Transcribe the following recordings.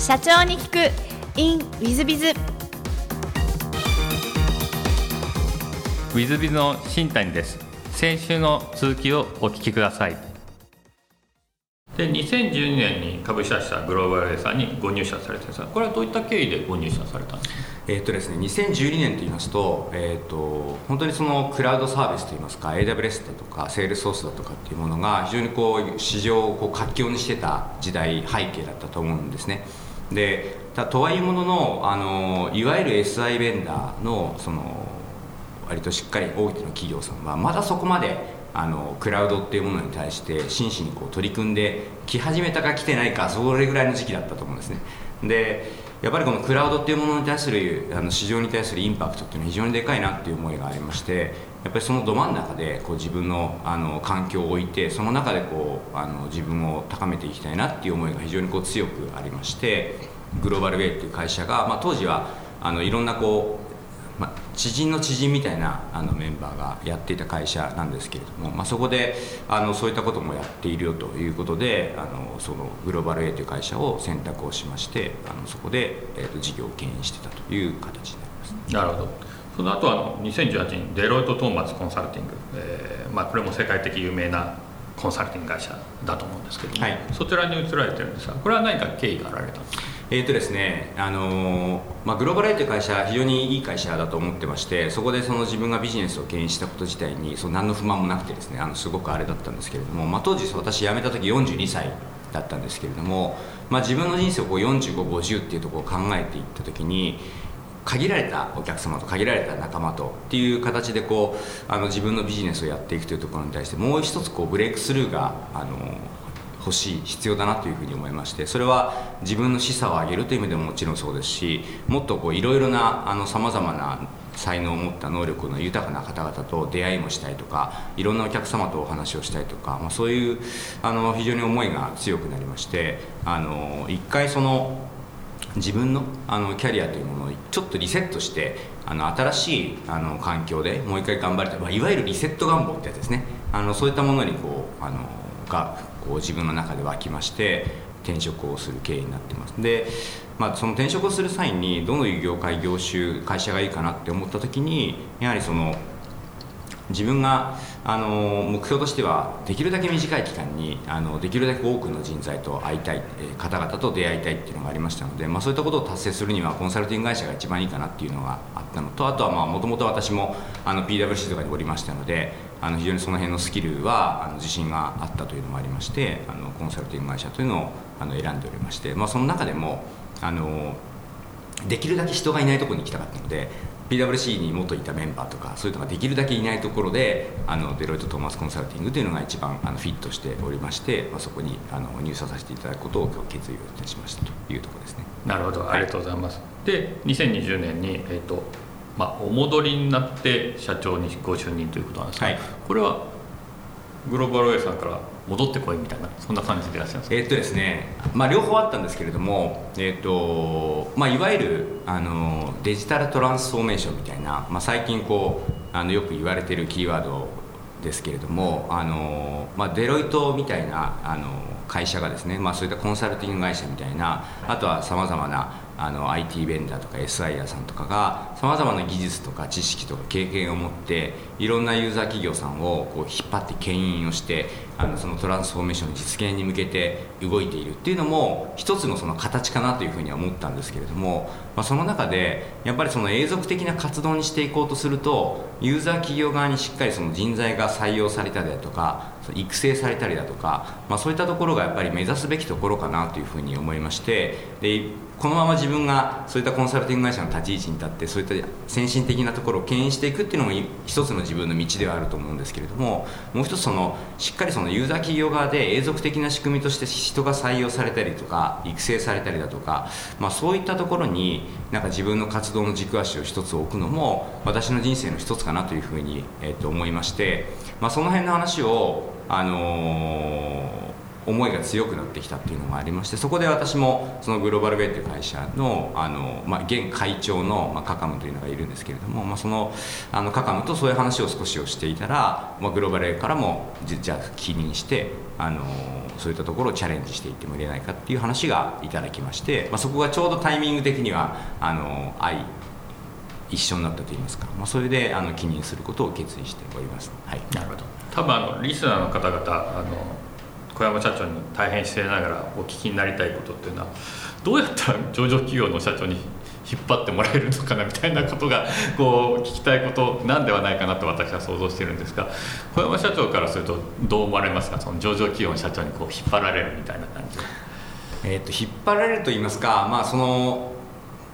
社長に聞く。In ウィズビズウィズビズの新谷です。先週の続きをお聞きください。で2012年に株式会社グローバルレーサーにご入社されてるんですがこれはどういった経緯でご入社されたんですか？えーとですね、2012年といいますと,、えーと、本当にそのクラウドサービスといいますか AWS だとかセールスソースだとかっていうものが非常にこう市場をこう活況にしてた時代背景だったと思うんですねでとはいえもののあのいわゆる SI ベンダーのその割としっかり大手の企業さんはまだそこまであのクラウドっていうものに対して真摯にこう取り組んでき始めたか来てないかそれぐらいの時期だったと思うんですね。でやっぱりこのクラウドっていうものに対するあの市場に対するインパクトっていうのは非常にでかいなっていう思いがありましてやっぱりそのど真ん中でこう自分のあの環境を置いてその中でこうあの自分を高めていきたいなっていう思いが非常にこう強くありましてグローバルウェイっていう会社が、まあ、当時はあのいろんなこうまあ、知人の知人みたいなあのメンバーがやっていた会社なんですけれども、まあ、そこであのそういったこともやっているよということであのそのグローバル A という会社を選択をしましてあのそこで、えーと、事業を牽引してたという形になります。なるほど。その後あの2018年デロイト・トーマツコンサルティング、えーまあ、これも世界的有名なコンサルティング会社だと思うんですけども、はい、そちらに移られてるんですがこれは何か経緯があられたんですか？えーとですねあのー、まあ、グローバルアイという会社は非常にいい会社だと思ってましてそこでその自分がビジネスを牽引したこと自体にその何の不満もなくてですねあのすごくあれだったんですけれども、まあ、当時私辞めた時42歳だったんですけれども、まあ、自分の人生を4550っていうところを考えていった時に限られたお客様と限られた仲間とっていう形でこうあの自分のビジネスをやっていくというところに対してもう一つこうブレイクスルーがあの欲しい必要だなというふうに思いましてそれは自分の示唆を上げるという意味でももちろんそうですしもっといろいろなさまざまな才能を持った能力の豊かな方々と出会いもしたいとかいろんなお客様とお話をしたいとか、まあ、そういうあの非常に思いが強くなりましてあの一回その自分のあのキャリアというものをちょっとリセットしてあの新しいあの環境でもう一回頑張りたい、まあ、いわゆるリセット願望ってやつですね。あのそういったものにこうあのがこう自分の中で湧きまして転職をする経緯になってます。で、まあ、その転職をする際にどの業界業種会社がいいかなって思った時にやはりその自分があの目標としてはできるだけ短い期間にあのできるだけ多くの人材と会いたい、方々と出会いたいっていうのがありましたので、まあ、そういったことを達成するにはコンサルティング会社が一番いいかなっていうのがあったのとあとはもともと私もあの PWC とかにおりましたのであの非常にその辺のスキルはあの自信があったというのもありましてあのコンサルティング会社というのをあの選んでおりまして、まあ、その中でもあのできるだけ人がいないところに行きたかったので PWC に元いたメンバーとかそういうのができるだけいないところであのデロイト・トーマスコンサルティングというのが一番あのフィットしておりまして、まあ、そこにあの入社させていただくことを今日決意をいたしましたというところですね。なるほど。ありがとうございます、はい、で2020年に、えーとまあ、お戻りになって社長にご就任ということなんですが、はい、これはグローバルウェイさんから戻ってこいみたいなそんな感じでいらっしゃいますえー、っとですね、まあ、両方あったんですけれども、えー、っとまあ、いわゆるあのデジタルトランスフォーメーションみたいな、まあ、最近こうあのよく言われてるキーワードですけれどもあの、まあ、デロイトみたいなあの会社がですね、まあ、そういったコンサルティング会社みたいなあとはさまざまなあの IT ベンダーとか SI 屋さんとかがさまざまな技術とか知識とか経験を持っていろんなユーザー企業さんをこう引っ張って牽引をしてあのそのトランスフォーメーションの実現に向けて動いているっていうのも一つのその形かなというふうには思ったんですけれども、まあ、その中でやっぱりその永続的な活動にしていこうとするとユーザー企業側にしっかりその人材が採用されたりだとか育成されたりだとか、まあ、そういったところがやっぱり目指すべきところかなというふうに思いましてでこのまま自分がそういったコンサルティング会社の立ち位置に立ってそういった先進的なところを牽引していくっていうのも一つの自分の道ではあると思うんですけれどももう一つそのしっかりそのユーザー企業側で永続的な仕組みとして人が採用されたりとか育成されたりだとか、まあ、そういったところになんか自分の活動の軸足を一つ置くのも私の人生の一つかなというふうに、えー、と思いまして、まあ、その辺の話を、あのー思いが強くなってきたっていうのがありましてそこで私もそのグローバルウェイという会社のあの、まあ、現会長の、まあ、カカムというのがいるんですけれども、まあ、そのあのカカムとそういう話を少しをしていたら、まあ、グローバルウェイからもじゃあ起任してあのそういったところをチャレンジしていってもいれないかっていう話がいただきまして、まあ、そこがちょうどタイミング的にはあの愛一緒になったといいますか、まあ、それであの起任することを決意しております、はい、なるほど。多分あのリスナーの方々あの小山社長に大変失礼ながらお聞きになりたいことっていうのはどうやったら上場企業の社長に引っ張ってもらえるのかなみたいなことがこう聞きたいことなんではないかなと私は想像してるんですが小山社長からするとどう思われますかその上場企業の社長にこう引っ張られるみたいな感じえーと、引っ張られると言いますか、まあ、その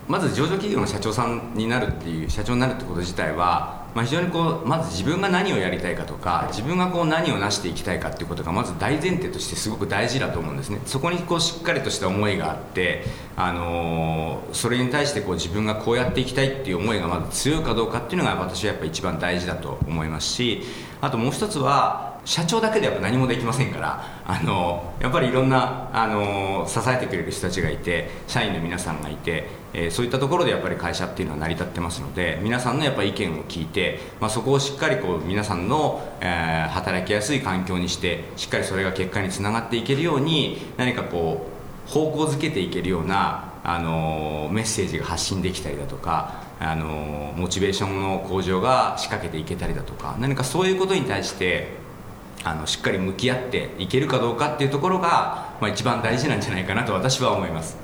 まず上場企業の社長さんになるっていう社長になるってこと自体はまあ、非常にこうまず自分が何をやりたいかとか自分がこう何を成していきたいかっていうことがまず大前提としてすごく大事だと思うんですね。そこにこうしっかりとした思いがあって、あのー、それに対してこう自分がこうやっていきたいっていう思いがまず強いかどうかっていうのが私はやっぱ一番大事だと思いますしあともう一つは社長だけでやっぱ何もできませんからあのやっぱりいろんなあの支えてくれる人たちがいて社員の皆さんがいて、えー、そういったところでやっぱり会社っていうのは成り立ってますので皆さんのやっぱ意見を聞いて、まあ、そこをしっかりこう皆さんの、えー、働きやすい環境にしてしっかりそれが結果につながっていけるように何かこう方向づけていけるようなあのメッセージが発信できたりだとかあのモチベーションの向上が仕掛けていけたりだとか何かそういうことに対してあのしっかり向き合っていけるかどうかっていうところが、まあ、一番大事なんじゃないかなと私は思います。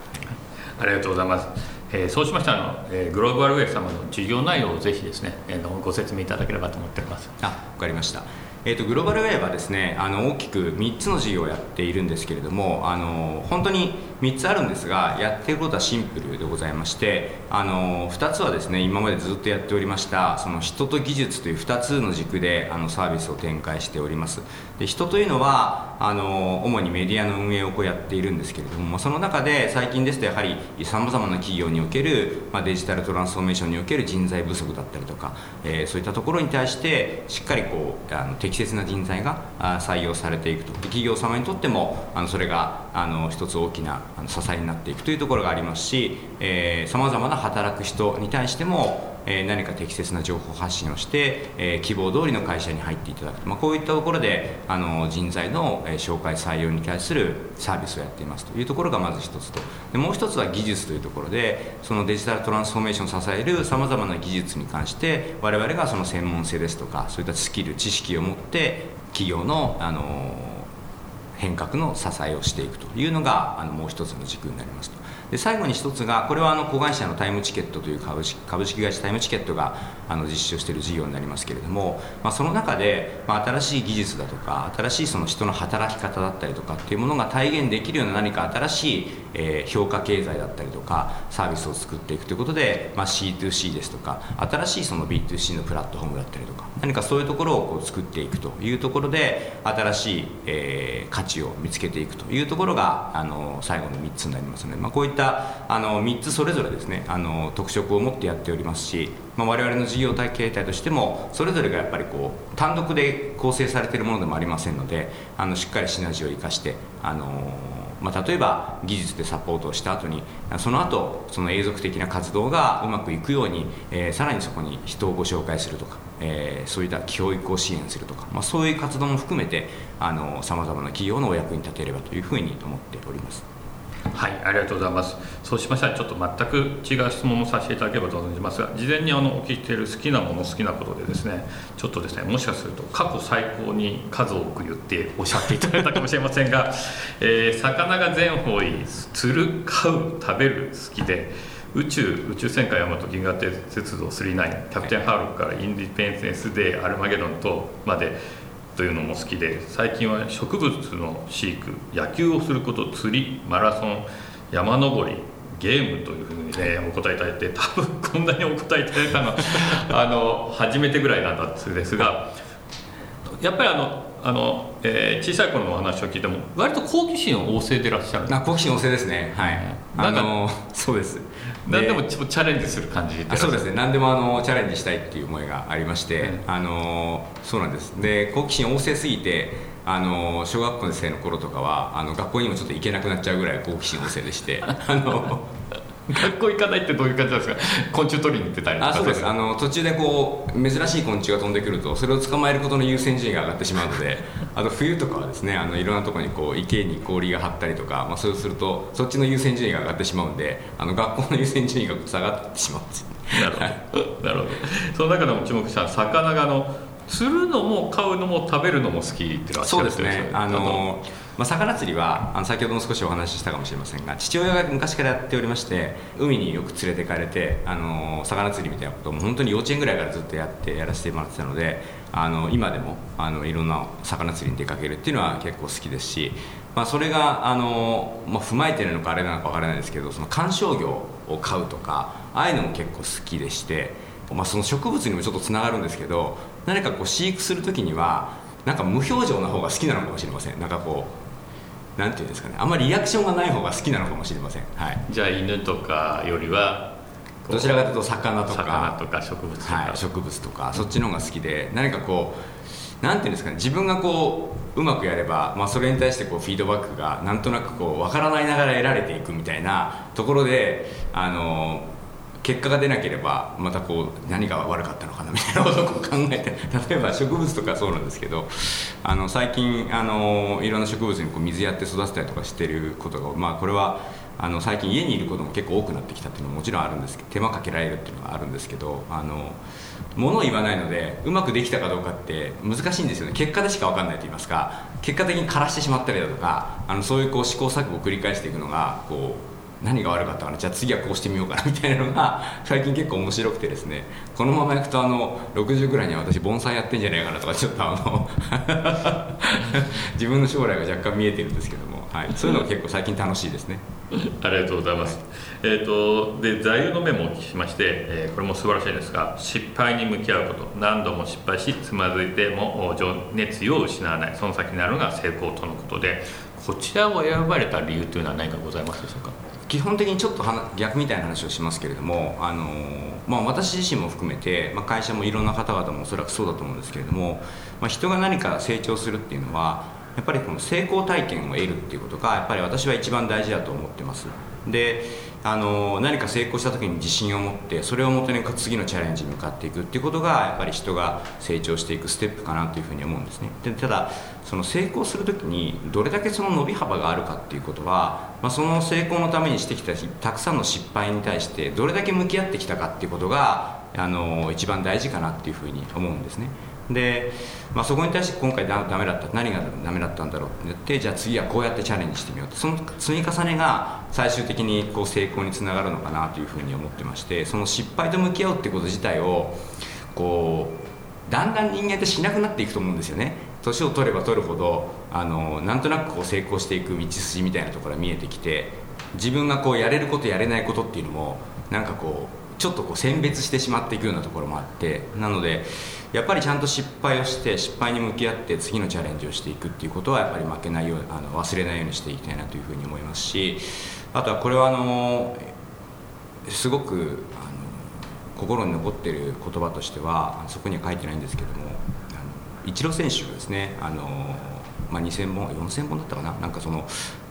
ありがとうございます、えー、そうしましたらえー、グローバルウェイ様の事業内容をぜひですね、えー、ご説明いただければと思っております。あわかりましたえーと、グローバルウェーはですねあの大きく3つの事業をやっているんですけれどもあの本当に3つあるんですがやっていることはシンプルでございましてあの2つはですね今までずっとやっておりましたその人と技術という2つの軸であのサービスを展開しております。で人というのはあの主にメディアの運営をこうやっているんですけれどもその中で最近ですとやはりさまざまな企業における、まあ、デジタルトランスフォーメーションにおける人材不足だったりとか、えー、そういったところに対してしっかりこうあの適切な人材が採用されていくと。企業様にとってもあのそれがあの一つ大きな支えになっていくというところがありますしさまざまな働く人に対してもえ何か適切な情報発信をして、え希望通りの会社に入っていただく、まあ、こういったところであの人材の、え紹介採用に対するサービスをやっていますというところがまず一つと。でもう一つは技術というところでそのデジタルトランスフォーメーションを支えるさまざまな技術に関して我々がその専門性ですとかそういったスキル知識を持って企業のあの変革の支えをしていくというのがあのもう一つの軸になりますと。で最後に一つがこれはあの子会社のタイムチケットという株式株式会社タイムチケットがあの実施をしている事業になりますけれども、まあ、その中で、まあ、新しい技術だとか新しいその人の働き方だったりとかっていうものが体現できるような何か新しい、えー、評価経済だったりとかサービスを作っていくということで、まあ、C2C ですとか新しいその B2C のプラットフォームだったりとか何かそういうところをこう作っていくというところで新しい、えー、価値を見つけていくというところがあの最後の3つになりますので、まあ、こういったあの3つそれぞれですねあの特色を持ってやっておりますし、まあ、我々の事業体形態としてもそれぞれがやっぱりこう単独で構成されているものでもありませんのであのしっかりシナジーを生かしてあのまあ、例えば技術でサポートをした後にその後その永続的な活動がうまくいくように、えー、さらにそこに人をご紹介するとか、えー、そういった教育を支援するとか、まあ、そういう活動も含めてさまざまな企業のお役に立てればというふうに思っております。はいありがとうございます。そうしましたらちょっと全く違う質問もさせていただければと存じますが事前にあのお聞きしている好きなもの好きなことでですねちょっとですねもしかすると過去最高に数多く言っておっしゃっていただいたかもしれませんが、えー、魚が全方位釣る飼う食べる好きで宇宙宇宙戦艦ヤマト銀河鉄道39キャプテンハーロックからインディペンデンス・デーアルマゲドンとまでというのも好きで最近は植物の飼育野球をすること釣りマラソン山登りゲームというふうにねお答えいただいて多分こんなにお答えいただいたのはあの初めてぐらいなんだですがやっぱりあのあの、えー小さい頃のお話を聞いても割と好奇心旺盛でいらっしゃる。あ好奇心旺盛ですね。はい。なんかあの そうです。何でもチャレンジする感じあそうですね。何でもあのチャレンジしたいっていう思いがありまして、うんあのそうなんです。で好奇心旺盛すぎてあの小学校生の頃とかはあの学校にもちょっと行けなくなっちゃうぐらい好奇心旺盛でして あの学校行かないってどういう感じなんですか？昆虫取りに行ってたりとかあそうです。あの途中でこう珍しい昆虫が飛んでくるとそれを捕まえることの優先順位が上がってしまうので あと冬とかはですねあのいろんなところにこう池に氷が張ったりとか、まあ、そうするとそっちの優先順位が上がってしまうんであの学校の優先順位が下がってしまうんですよなるほど。なるほど。その中でも注目した魚があの釣るのも飼うのも食べるのも好きってらっしゃそうるですね。あの、まあ、魚釣りはあの先ほども少しお話ししたかもしれませんが父親が昔からやっておりまして海によく連れてかれてあの魚釣りみたいなことも本当に幼稚園ぐらいからずっとやってやらせてもらってたのであの今でもあのいろんな魚釣りに出かけるっていうのは結構好きですし、まあ、それがあの、まあ、踏まえてるのかあれなのかわからないですけどその観賞魚を飼うとかああいうのも結構好きでして、まあ、その植物にもちょっとつながるんですけど何かこう飼育する時にはなんか無表情な方が好きなのかもしれません。なんかこうなんていうんですかね。あんまりリアクションがない方が好きなのかもしれません。はい。じゃあ犬とかよりはどちらかというと魚とか魚とか植物とか、はい、植物とかそっちの方が好きで何かこうなんていうんですかね。自分がこううまくやれば、まあ、それに対してこうフィードバックがなんとなくこう分からないながら得られていくみたいなところであの結果が出なければまたこう何が悪かったのかなみたいなことを考えて 例えば植物とかそうなんですけどあの最近あのいろんな植物にこう水やって育てたりとかしてることが、まあ、これはあの最近家にいることも結構多くなってきたっていうのももちろんあるんですけど手間かけられるっていうのがあるんですけどあの物を言わないのでうまくできたかどうかって難しいんですよね。結果でしか分かんないと言いますか結果的に枯らしてしまったりだとかあのそういうこう試行錯誤を繰り返していくのがこう何が悪かったかな？じゃあ次はこうしてみようかなみたいなのが 最近結構面白くてですね。このままいくとあの60ぐらいには私盆栽やってんじゃないかなとかちょっとあの 自分の将来が若干見えてるんですけども、はい、そういうのが結構最近楽しいですね。ありがとうございます。えー、とで座右の銘もお聞きしまして、えーこれも素晴らしいんですが失敗に向き合うこと。何度も失敗しつまずいても情熱意を失わない。その先になるのが成功とのことでこちらを選ばれた理由というのは何かございますでしょうか？基本的にちょっと逆みたいな話をしますけれども、あのまあ、私自身も含めて、まあ、会社もいろんな方々もおそらくそうだと思うんですけれども、まあ、人が何か成長するっていうのはやっぱりこの成功体験を得るっていうことがやっぱり私は一番大事だと思ってます。であの何か成功した時に自信を持ってそれをもとに次のチャレンジに向かっていくっていうことがやっぱり人が成長していくステップかなというふうに思うんですね。でただその成功する時にどれだけその伸び幅があるかっていうことは、まあ、その成功のためにしてきたたくさんの失敗に対してどれだけ向き合ってきたかっていうことがあの一番大事かなっていうふうに思うんですね。で、まあ、そこに対して今回ダダメだった何がダメだったんだろうって言ってじゃあ次はこうやってチャレンジしてみようと。その積み重ねが最終的にこう成功につながるのかなというふうに思ってましてその失敗と向き合うってこと自体をこうだんだん人間ってしなくなっていくと思うんですよね。年を取れば取るほどあのなんとなくこう成功していく道筋みたいなところが見えてきて自分がこうやれることやれないことっていうのもなんかこうちょっとこう選別してしまっていくようなところもあってなのでやっぱりちゃんと失敗をして失敗に向き合って次のチャレンジをしていくっていうことはやっぱり負けないようあの忘れないようにしていきたいなというふうに思いますしあとはこれはあのすごくあの心に残っている言葉としてはそこには書いてないんですけどもあのイチロー選手がですねあの、まあ、2000本4000本だったかななんかその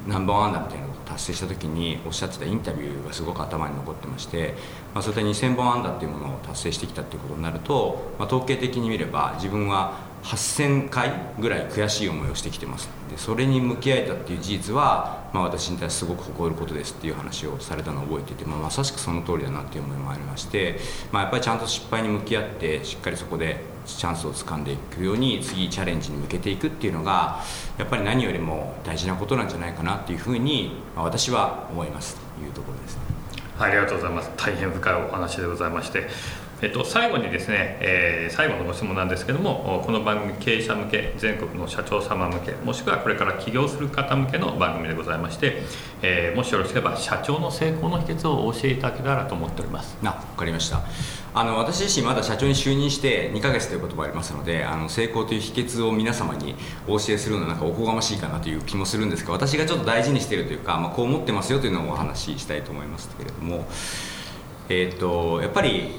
ナンバーワンだみたいなことを達成した時におっしゃってたインタビューがすごく頭に残ってまして、まあ、そういった2000本安打っていうものを達成してきたっていうことになると、まあ、統計的に見れば自分は8000回ぐらい悔しい思いをしてきてますでそれに向き合えたっていう事実は、まあ、私に対してすごく誇ることですっていう話をされたのを覚えていて、まあ、まさしくその通りだなっていう思いもありまして、まあ、やっぱりちゃんと失敗に向き合ってしっかりそこでチャンスをつかんでいくように次チャレンジに向けていくっていうのがやっぱり何よりも大事なことなんじゃないかなっていうふうに、まあ、私は思いますというところですね。ありがとうございます。大変深いお話でございまして、えっと、最後にですね、えー最後のご質問なんですけどもこの番組経営者向け全国の社長様向けもしくはこれから起業する方向けの番組でございまして、えーもしよろしければ社長の成功の秘訣をお教えいただけたらと思っております。あ分かりました。あの私自身まだ社長に就任して2ヶ月ということもありますのであの成功という秘訣を皆様にお教えするのはなんかおこがましいかなという気もするんですが私がちょっと大事にしているというか、まあ、こう思ってますよというのをお話ししたいと思いますけれども、えーと、やっぱり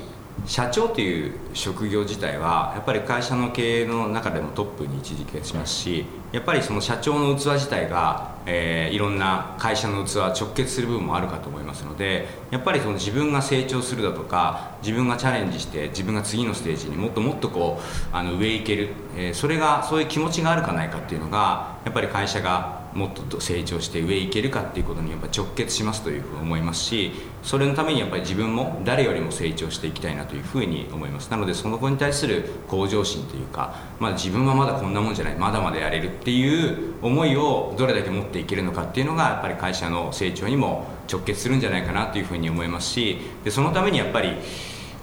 社長という職業自体はやっぱり会社の経営の中でもトップに位置づけしますしやっぱりその社長の器自体が、えー、いろんな会社の器直結する部分もあるかと思いますのでやっぱりその自分が成長するだとか自分がチャレンジして自分が次のステージにもっともっとこうあの上行ける、えー、それがそういう気持ちがあるかないかっていうのがやっぱり会社がもっと成長して上行けるかっていうことにやっぱ直結しますというふうに思いますしそれのためにやっぱり自分も誰よりも成長していきたいなというふうに思います。なのでその子に対する向上心というか、まあ、自分はまだこんなもんじゃないまだまだやれるっていう思いをどれだけ持っていけるのかっていうのがやっぱり会社の成長にも直結するんじゃないかなというふうに思いますしでそのためにやっぱり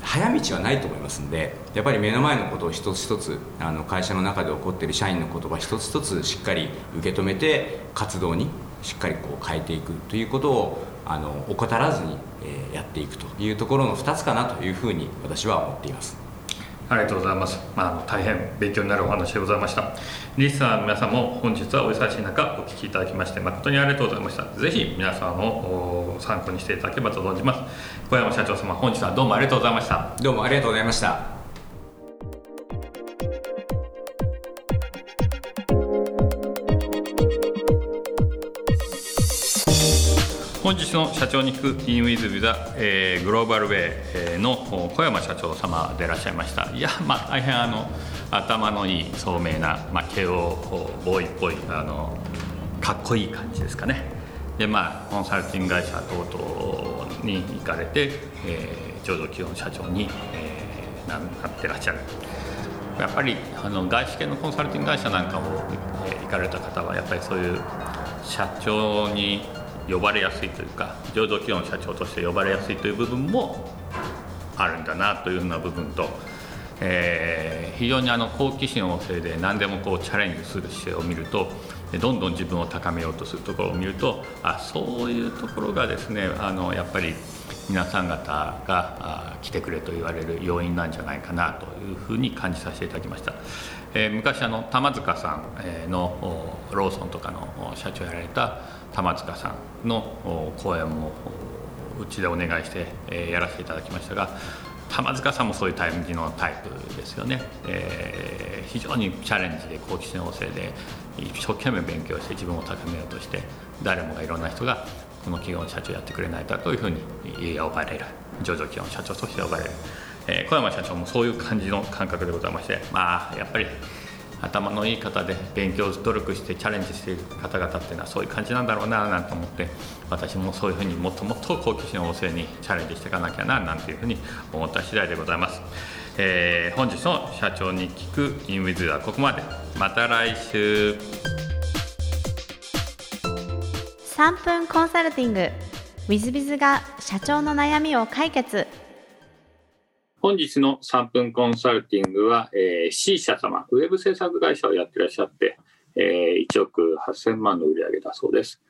早道はないと思いますんでやっぱり目の前のことを一つ一つあの会社の中で起こっている社員の言葉一つ一つしっかり受け止めて活動にしっかりこう変えていくということをあの怠らずに、え、やっていくというところの2つかなというふうに私は思っています。ありがとうございます。まあ、大変勉強になるお話でございました。リスナーの皆さんも本日はお忙しい中お聞きいただきまして誠にありがとうございました。ぜひ皆さんを参考にしていただければと存じます。小山社長様、本日はどうもありがとうございました。どうもありがとうございました。本日の社長に聞く In with the、えー、グローバルウェイの小山社長様でいらっしゃいましたいやまあ大変あの頭のいい聡明な、まあ、慶応ボーイっぽいあのかっこいい感じですかねでまあコンサルティング会社等々に行かれて、えー、ちょうど基本社長に、えー、なってらっしゃる。やっぱりあの外資系のコンサルティング会社なんかを、えー、行かれた方はやっぱりそういう社長に呼ばれやすいというか醸造企業の社長として呼ばれやすいという部分もあるんだなというふうな部分と、えー、非常にあの好奇心旺盛で何でもこうチャレンジする姿勢を見るとどんどん自分を高めようとするところを見るとあそういうところがですねあのやっぱり皆さん方が来てくれと言われる要因なんじゃないかなというふうに感じさせていただきました。えー、昔あの玉塚さんのローソンとかの社長やられた玉塚さんの講演もうちでお願いして、やらせていただきましたが玉塚さんもそういうタイプのタイプですよね、えー、非常にチャレンジで好奇心旺盛で一生懸命勉強して自分を高めようとして誰もがいろんな人がこの企業の社長やってくれないかというふうに呼ばれる。上場企業の社長として呼ばれる、えー、小山社長もそういう感じの感覚でございましてまあやっぱり頭のいい方で勉強努力してチャレンジしている方々っていうのはそういう感じなんだろうななんて思って私もそういうふうにもっともっと好奇心旺盛にチャレンジしていかなきゃななんていうふうに思った次第でございます、えー、本日の社長に聞くインウィズはここまで。また来週。3分コンサルティング。w i z i z が社長の悩みを解決本日の3分コンサルティングは、えー、C 社様、ウェブ制作会社をやってらっしゃって、えー、1億8000万の売り上げだそうです。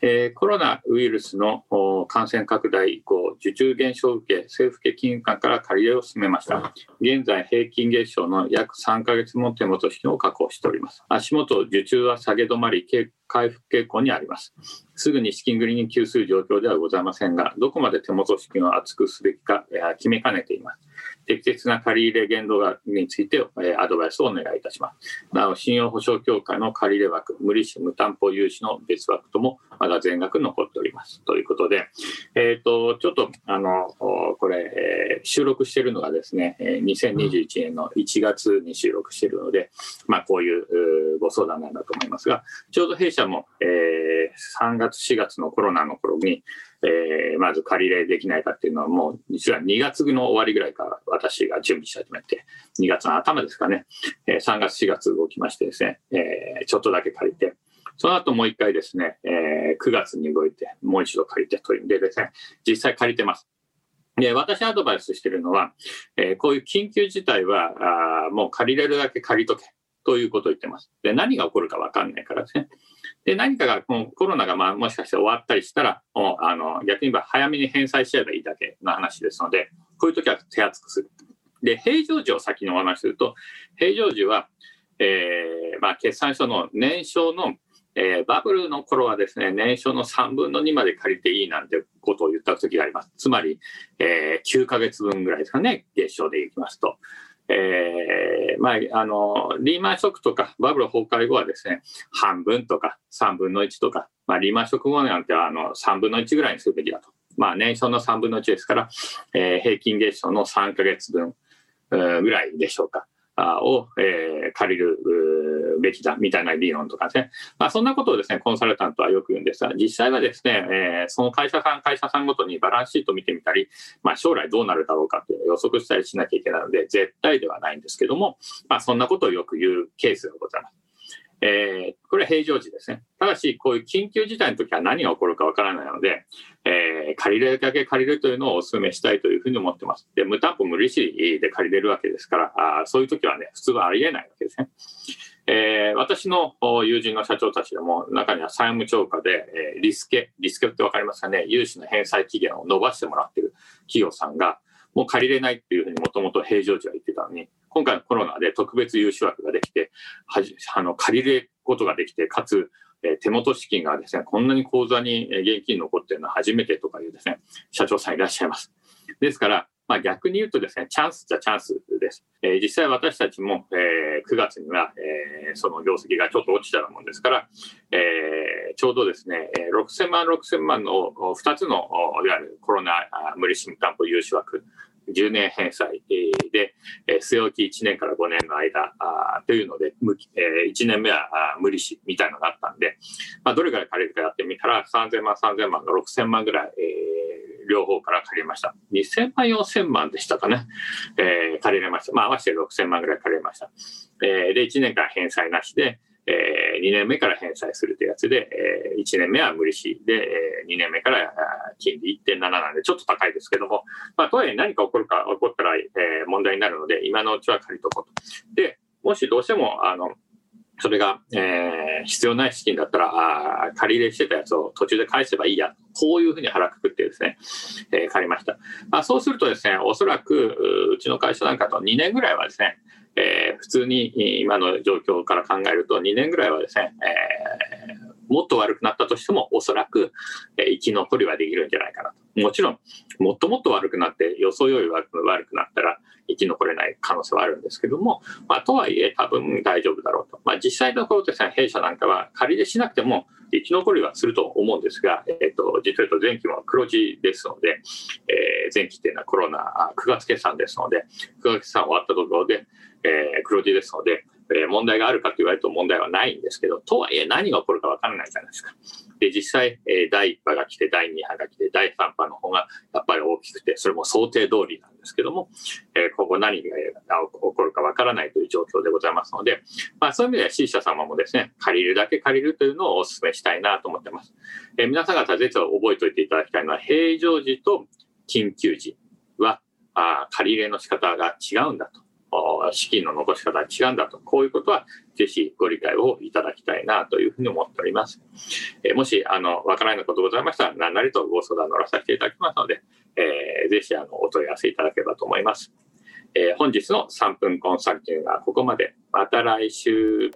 えー、コロナウイルスの感染拡大以降、受注減少を受け、政府系金融機関から借り入れを進めました。現在、平均月賞の約3ヶ月も手元資金を確保しております。足元、受注は下げ止まり、回復傾向にあります。すぐに資金繰りに窮する状況ではございませんが、どこまで手元資金を厚くすべきか決めかねています。適切な借入限度額についてアドバイスをお願いいたします。なお、信用保証協会の借入枠、無利子無担保融資の別枠ともまだ全額残っております。ということで、えっ、ー、と、ちょっと、あの、これ、収録しているのがですね、2021年の1月に収録しているので、まあ、こういうご相談なんだと思いますが、ちょうど弊社も、えー、3月、4月のコロナの頃に、えー、まず借り入れできないかっていうのはもう実は2月の終わりぐらいから私が準備し始めて2月の頭ですかね、えー、3月4月動きましてですね、えー、ちょっとだけ借りてその後もう一回ですね、えー、9月に動いてもう一度借りてというんでですね実際借りてます。で私アドバイスしてるのは、えー、こういう緊急事態はあもう借りれるだけ借りとけ。ということを言ってます。で何が起こるか分かんないからですね。で、何かが、このコロナがまあもしかして終わったりしたら、もうあの逆に言えば早めに返済しちゃえばいいだけの話ですので、こういう時は手厚くする。で、平常時を先にお話しすると、平常時は、えー、まあ、決算書の年商の、えー、バブルの頃はですね、年商の3分の2まで借りていいなんてことを言った時があります。つまり、えー、9ヶ月分ぐらいですかね、月賞でいきますと。えー、まあ、あの、リーマンショックとかバブル崩壊後はですね、半分とか3分の1とか、まあ、リーマンショック後なんてあの3分の1ぐらいにするべきだと。まあ、年商の3分の1ですから、えー、平均月賞の3か月分ぐらいでしょうか。を、えー、借りるべきだみたいな理論とかですね、まあ、そんなことをですねコンサルタントはよく言うんですが実際はですね、えー、その会社さん会社さんごとにバランスシート見てみたり、まあ、将来どうなるだろうかという予測したりしなきゃいけないので絶対ではないんですけども、まあ、そんなことをよく言うケースがございます。えー、これは平常時ですね。ただし、こういう緊急事態の時は何が起こるかわからないので、えー、借りれるだけ借りるというのをお勧めしたいというふうに思ってます。で、無担保無利子で借りれるわけですから、あそういう時はね、普通はありえないわけですね。えー、私の友人の社長たちでも中には債務超過で、えー、リスケ、リスケってわかりますかね、融資の返済期限を延ばしてもらってる企業さんが、もう借りれないっていうふうにもともと平常時は言ってたのに、今回のコロナで特別融資枠ができて、はじあの借りることができて、かつ、え手元資金がですね、こんなに口座に現金残っているのは初めてとかいうですね、社長さんいらっしゃいます。ですから、まあ、逆に言うとですね、チャンスじゃチャンスです。えー、実際私たちも、えー、9月には、えー、その業績がちょっと落ちたもんですから、えー、ちょうどですね、6000万、6000万の2つの、いわゆるコロナ無利子担保融資枠、10年返済で、据え置き1年から5年の間というので、1年目は無利子みたいなのがあったんで、まあ、どれぐらい借りるかやってみたら、3000万、3000万が6000万ぐらい、両方から借りました。2000万、4000万でしたかね。えー、借りれました。まあ、合わせて6000万ぐらい借りれました。えー、で、1年間返済なしで、えー、2年目から返済するというやつで、えー、1年目は無利子で、えー、2年目から金利1.7なんでちょっと高いですけども、まあ、とはいえ何か起こるか、起こったら、えー、問題になるので、今のうちは借りとこうと。で、もしどうしても、あの、それが、えー、必要ない資金だったら、あ借り入れしてたやつを途中で返せばいいや。こういうふうに腹くくってですね、えー、借りました。まあ、そうするとですね、おそらく、うちの会社なんかと2年ぐらいはですね、えー、普通に今の状況から考えると2年ぐらいはですね、えー、もっと悪くなったとしてもおそらく、え、生き残りはできるんじゃないかなと。もちろん、もっともっと悪くなって予想より悪くなったら生き残れない可能性はあるんですけども、まあ、とはいえ多分大丈夫だろうと。まあ、実際のところですね、弊社なんかは仮でしなくても生き残りはすると思うんですが、えっと、実は言うと前期も黒字ですので、え、前期っていうのはコロナ9月決算ですので、9月決算終わったところで、えー、黒字ですので、えー、問題があるかと言われると問題はないんですけど、とはいえ何が起こるか分からないじゃないですか。で、実際、えー、第1波が来て、第2波が来て、第3波の方がやっぱり大きくて、それも想定通りなんですけども、えー、ここ何が起こるか分からないという状況でございますので、まあそういう意味では C 社様もですね、借りるだけ借りるというのをお勧めしたいなと思ってます。えー、皆さん方ぜひ覚えておいていただきたいのは、平常時と緊急時は、あ借り入れの仕方が違うんだと。資金の残し方が違うんだと、こういうことはぜひご理解をいただきたいなというふうに思っております。えもし、あの、わからないことございましたら、何なりとご相談乗らさせていただきますので、えー、ぜひ、あの、お問い合わせいただければと思います。えー、本日の3分コンサルティングはここまで。また来週。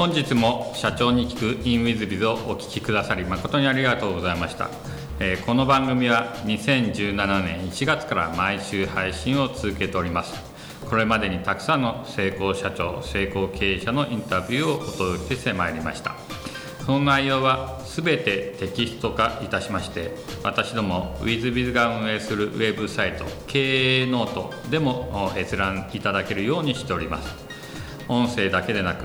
本日も社長に聞く in WithBiz をお聞きくださり誠にありがとうございました、え、この番組は2017年1月から毎週配信を続けております。これまでにたくさんの成功社長成功経営者のインタビューをお届けしてまいりました。その内容は全てテキスト化いたしまして私ども WithBiz が運営するウェブサイト経営ノートでも閲覧いただけるようにしております。音声だけでなく